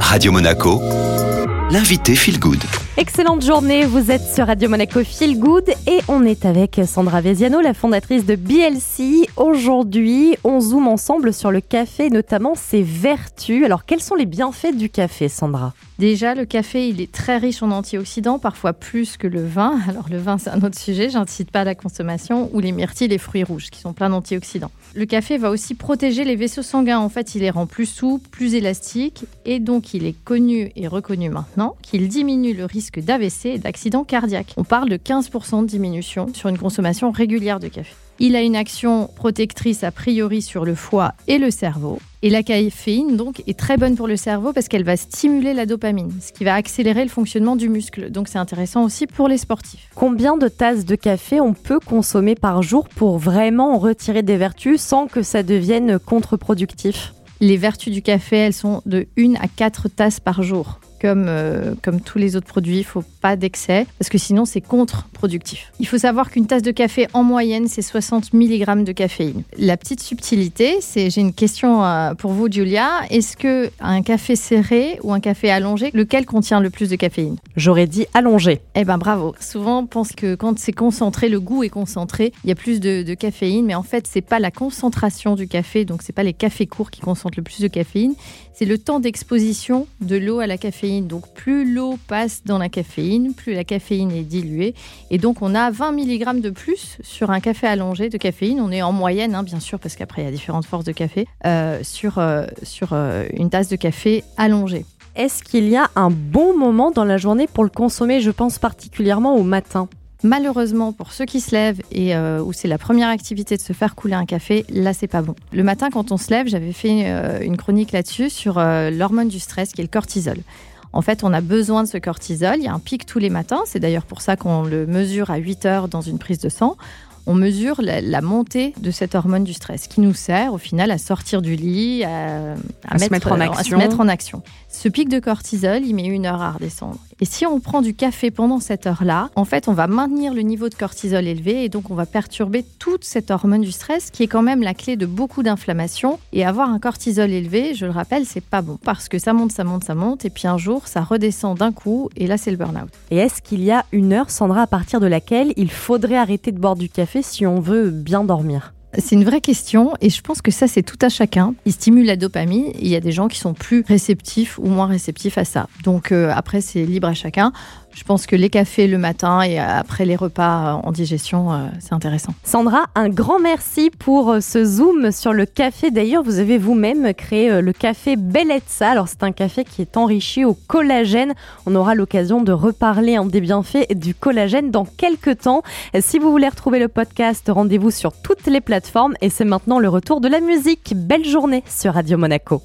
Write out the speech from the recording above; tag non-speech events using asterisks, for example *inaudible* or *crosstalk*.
Radio Monaco, l'invité Feel Good. Excellente journée, vous êtes sur Radio Monaco Feel Good et on est avec Sandra Veziano, la fondatrice de BLC. Aujourd'hui, on zoome ensemble sur le café, notamment ses vertus. Alors, quels sont les bienfaits du café, Sandra? Déjà, le café, il est très riche en antioxydants, parfois plus que le vin. *laughs* Alors, le vin, c'est un autre sujet, j'incite pas à la consommation, ou les myrtilles, les fruits rouges, qui sont pleins d'antioxydants. Le café va aussi protéger les vaisseaux sanguins. En fait, il les rend plus souples, plus élastiques, et donc il est connu et reconnu maintenant qu'il diminue le risque d'AVC et d'accident cardiaque. On parle de 15% de diminution sur une consommation régulière de café. Il a une action protectrice a priori sur le foie et le cerveau. Et la caféine, donc, est très bonne pour le cerveau parce qu'elle va stimuler la dopamine, ce qui va accélérer le fonctionnement du muscle. Donc, c'est intéressant aussi pour les sportifs. Combien de tasses de café on peut consommer par jour pour vraiment en retirer des vertus sans que ça devienne contre-productif? Les vertus du café, elles sont de 1 à 4 tasses par jour comme, euh, comme tous les autres produits, il faut pas d'excès parce que sinon c'est contre-productif. Il faut savoir qu'une tasse de café en moyenne c'est 60 mg de caféine. La petite subtilité, c'est j'ai une question euh, pour vous Julia, est-ce que un café serré ou un café allongé, lequel contient le plus de caféine? J'aurais dit allongé. Eh ben bravo. Souvent on pense que quand c'est concentré, le goût est concentré, il y a plus de, de caféine, mais en fait c'est pas la concentration du café, donc c'est pas les cafés courts qui concentrent le plus de caféine, c'est le temps d'exposition de l'eau à la caféine donc plus l'eau passe dans la caféine, plus la caféine est diluée. Et donc on a 20 mg de plus sur un café allongé de caféine. On est en moyenne, hein, bien sûr, parce qu'après il y a différentes forces de café, euh, sur, euh, sur euh, une tasse de café allongée. Est-ce qu'il y a un bon moment dans la journée pour le consommer? Je pense particulièrement au matin. Malheureusement, pour ceux qui se lèvent et où c'est la première activité de se faire couler un café, là c'est pas bon. Le matin, quand on se lève, j'avais fait une chronique là-dessus sur l'hormone du stress qui est le cortisol. En fait, on a besoin de ce cortisol. Il y a un pic tous les matins. C'est d'ailleurs pour ça qu'on le mesure à 8 heures dans une prise de sang on mesure la, montée de cette hormone du stress qui nous sert au final à sortir du lit, à, se mettre en action. à, se mettre en action. Ce pic de cortisol, il met une heure à redescendre. Et si on prend du café pendant cette heure-là, en fait, on va maintenir le niveau de cortisol élevé et donc on va perturber toute cette hormone du stress qui est quand même la clé de beaucoup d'inflammation. Et avoir un cortisol élevé, je le rappelle, c'est pas bon parce que ça monte, ça monte, ça monte et puis un jour, ça redescend d'un coup et là, c'est le burn-out. Et est-ce qu'il y a une heure, Sandra, à partir de laquelle il faudrait arrêter de boire du café si on veut bien dormir c'est une vraie question et je pense que ça, c'est tout à chacun. Il stimule la dopamine. il y a des gens qui sont plus réceptifs ou moins réceptifs à ça. Donc euh, après, c'est libre à chacun. Je pense que les cafés le matin et après les repas en digestion, euh, c'est intéressant. Sandra, un grand merci pour euh, ce zoom sur le café. D'ailleurs, vous avez vous-même créé le café Bellezza. Alors, c'est un café qui est enrichi au collagène. On aura l'occasion de reparler des bienfaits du collagène dans quelques temps. Si vous voulez retrouver le podcast, rendez-vous sur toutes les plateformes et c'est maintenant le retour de la musique. Belle journée sur Radio Monaco.